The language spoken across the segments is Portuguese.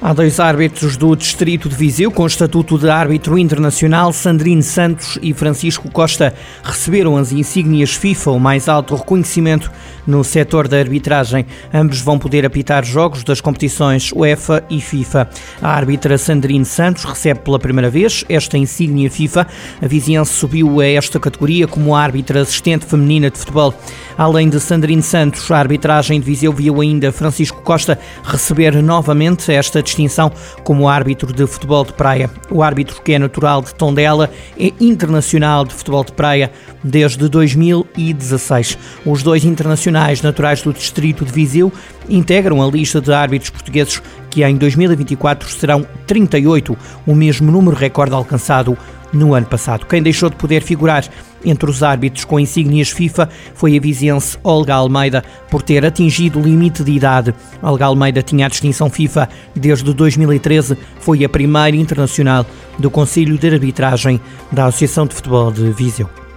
Há dois árbitros do Distrito de Viseu com estatuto de árbitro internacional, Sandrine Santos e Francisco Costa, receberam as insígnias FIFA, o mais alto reconhecimento no setor da arbitragem. Ambos vão poder apitar jogos das competições UEFA e FIFA. A árbitra Sandrine Santos recebe pela primeira vez esta insígnia FIFA. A vizinhança subiu a esta categoria como árbitra assistente feminina de futebol. Além de Sandrine Santos, a arbitragem de Viseu viu ainda Francisco Costa receber novamente esta distinção como árbitro de futebol de praia. O árbitro, que é natural de Tondela, é internacional de futebol de praia desde 2016. Os dois internacionais naturais do distrito de Viseu integram a lista de árbitros portugueses que em 2024 serão 38, o mesmo número recorde alcançado no ano passado. Quem deixou de poder figurar entre os árbitros com insígnias FIFA foi a viziense Olga Almeida, por ter atingido o limite de idade. Olga Almeida tinha a distinção FIFA desde 2013, foi a primeira internacional do Conselho de Arbitragem da Associação de Futebol de Viseu.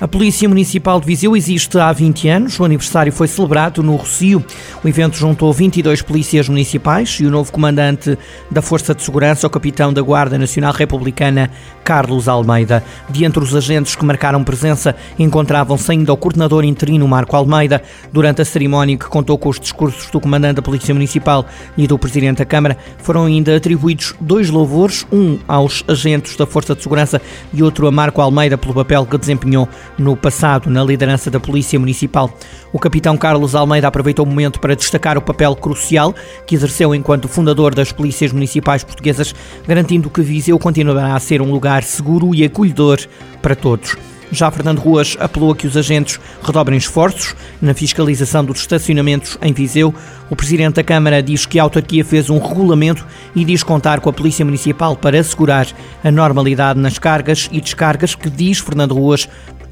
A Polícia Municipal de Viseu existe há 20 anos. O aniversário foi celebrado no Rocio. O evento juntou 22 polícias municipais e o novo comandante da Força de Segurança, o capitão da Guarda Nacional Republicana, Carlos Almeida. De entre os agentes que marcaram presença, encontravam-se ainda o coordenador interino Marco Almeida. Durante a cerimónia, que contou com os discursos do comandante da Polícia Municipal e do presidente da Câmara, foram ainda atribuídos dois louvores, um aos agentes da Força de Segurança e outro a Marco Almeida pelo papel que desempenhou no passado na liderança da Polícia Municipal. O capitão Carlos Almeida aproveitou o momento para destacar o papel crucial que exerceu enquanto fundador das Polícias Municipais Portuguesas, garantindo que Viseu continuará a ser um lugar seguro e acolhedor para todos. Já Fernando Ruas apelou a que os agentes redobrem esforços na fiscalização dos estacionamentos em Viseu. O Presidente da Câmara diz que a autarquia fez um regulamento e diz contar com a Polícia Municipal para assegurar a normalidade nas cargas e descargas que, diz Fernando Ruas,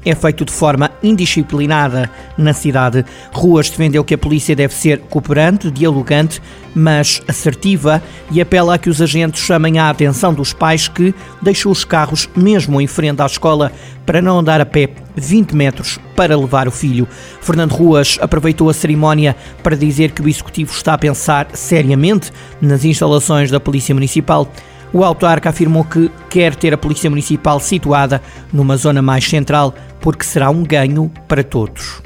é feito de forma indisciplinada na cidade. Ruas defendeu que a polícia deve ser cooperante, dialogante, mas assertiva e apela a que os agentes chamem a atenção dos pais que deixam os carros mesmo em frente à escola para não andar a pé 20 metros para levar o filho. Fernando Ruas aproveitou a cerimónia para dizer que o executivo está a pensar seriamente nas instalações da Polícia Municipal o autarca afirmou que quer ter a Polícia Municipal situada numa zona mais central, porque será um ganho para todos.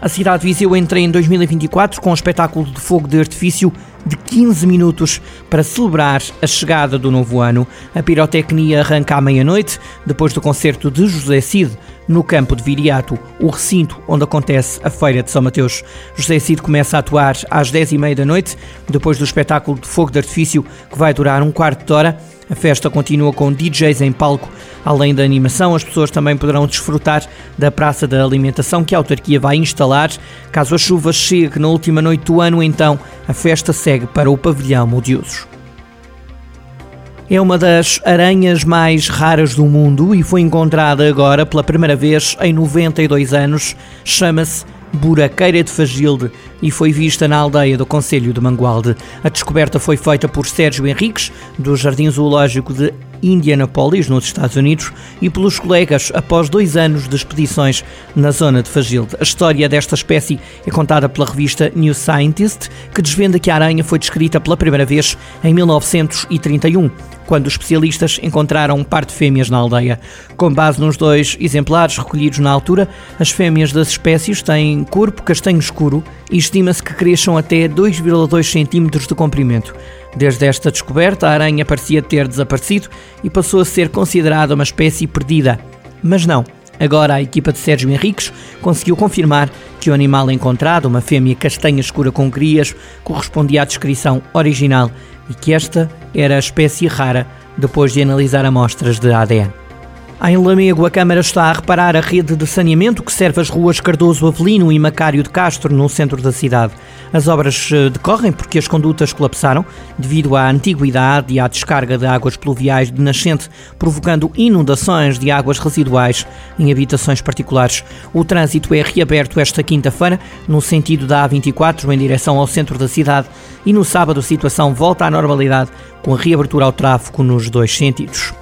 A cidade de Viseu entra em 2024 com um espetáculo de fogo de artifício de 15 minutos para celebrar a chegada do novo ano. A pirotecnia arranca à meia-noite, depois do concerto de José Cid no campo de Viriato, o recinto onde acontece a Feira de São Mateus. José Cid começa a atuar às 10h30 da noite, depois do espetáculo de fogo de artifício que vai durar um quarto de hora. A festa continua com DJs em palco. Além da animação, as pessoas também poderão desfrutar da Praça da Alimentação que a autarquia vai instalar. Caso a chuva chegue na última noite do ano, então a festa segue para o Pavilhão Modiosos. É uma das aranhas mais raras do mundo e foi encontrada agora pela primeira vez em 92 anos. Chama-se buraqueira de Fagilde e foi vista na aldeia do Conselho de Mangualde. A descoberta foi feita por Sérgio Henriques, do Jardim Zoológico de Indianapolis, nos Estados Unidos, e pelos colegas após dois anos de expedições na zona de Fagilde. A história desta espécie é contada pela revista New Scientist, que desvenda que a aranha foi descrita pela primeira vez em 1931 quando os especialistas encontraram um par de fêmeas na aldeia. Com base nos dois exemplares recolhidos na altura, as fêmeas das espécies têm corpo castanho escuro e estima-se que cresçam até 2,2 cm de comprimento. Desde esta descoberta, a aranha parecia ter desaparecido e passou a ser considerada uma espécie perdida. Mas não. Agora a equipa de Sérgio Henriques conseguiu confirmar que o animal encontrado, uma fêmea castanha escura com crias, correspondia à descrição original e que esta era a espécie rara depois de analisar amostras de ADN. Em Lamego, a Câmara está a reparar a rede de saneamento que serve as ruas Cardoso Avelino e Macário de Castro, no centro da cidade. As obras eh, decorrem porque as condutas colapsaram devido à antiguidade e à descarga de águas pluviais de nascente, provocando inundações de águas residuais em habitações particulares. O trânsito é reaberto esta quinta-feira, no sentido da A24, em direção ao centro da cidade, e no sábado a situação volta à normalidade, com a reabertura ao tráfego nos dois sentidos.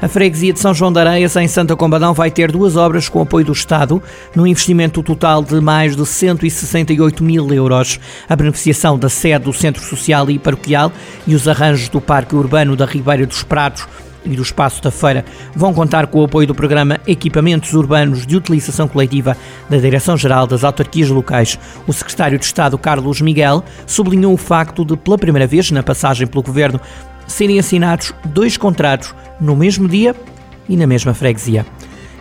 A freguesia de São João de Areias, em Santa Combadão, vai ter duas obras com apoio do Estado, num investimento total de mais de 168 mil euros. A beneficiação da sede do Centro Social e Paroquial e os arranjos do Parque Urbano da Ribeira dos Prados e do Espaço da Feira vão contar com o apoio do programa Equipamentos Urbanos de Utilização Coletiva da Direção-Geral das Autarquias Locais. O secretário de Estado, Carlos Miguel, sublinhou o facto de, pela primeira vez na passagem pelo Governo, serem assinados dois contratos no mesmo dia e na mesma freguesia.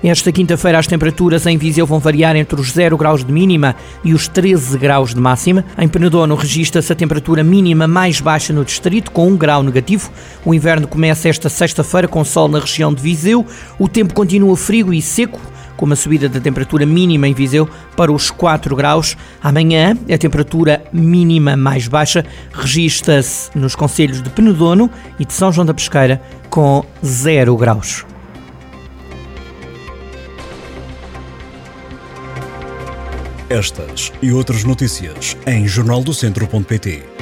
Esta quinta-feira as temperaturas em Viseu vão variar entre os 0 graus de mínima e os 13 graus de máxima. Em Penedono registra-se a temperatura mínima mais baixa no distrito, com 1 grau negativo. O inverno começa esta sexta-feira com sol na região de Viseu. O tempo continua frio e seco, com uma subida da temperatura mínima em Viseu para os 4 graus. Amanhã, a temperatura mínima mais baixa registra-se nos concelhos de Penedono e de São João da Pesqueira, com 0 graus. Estas e outras notícias em jornaldocentro.pt.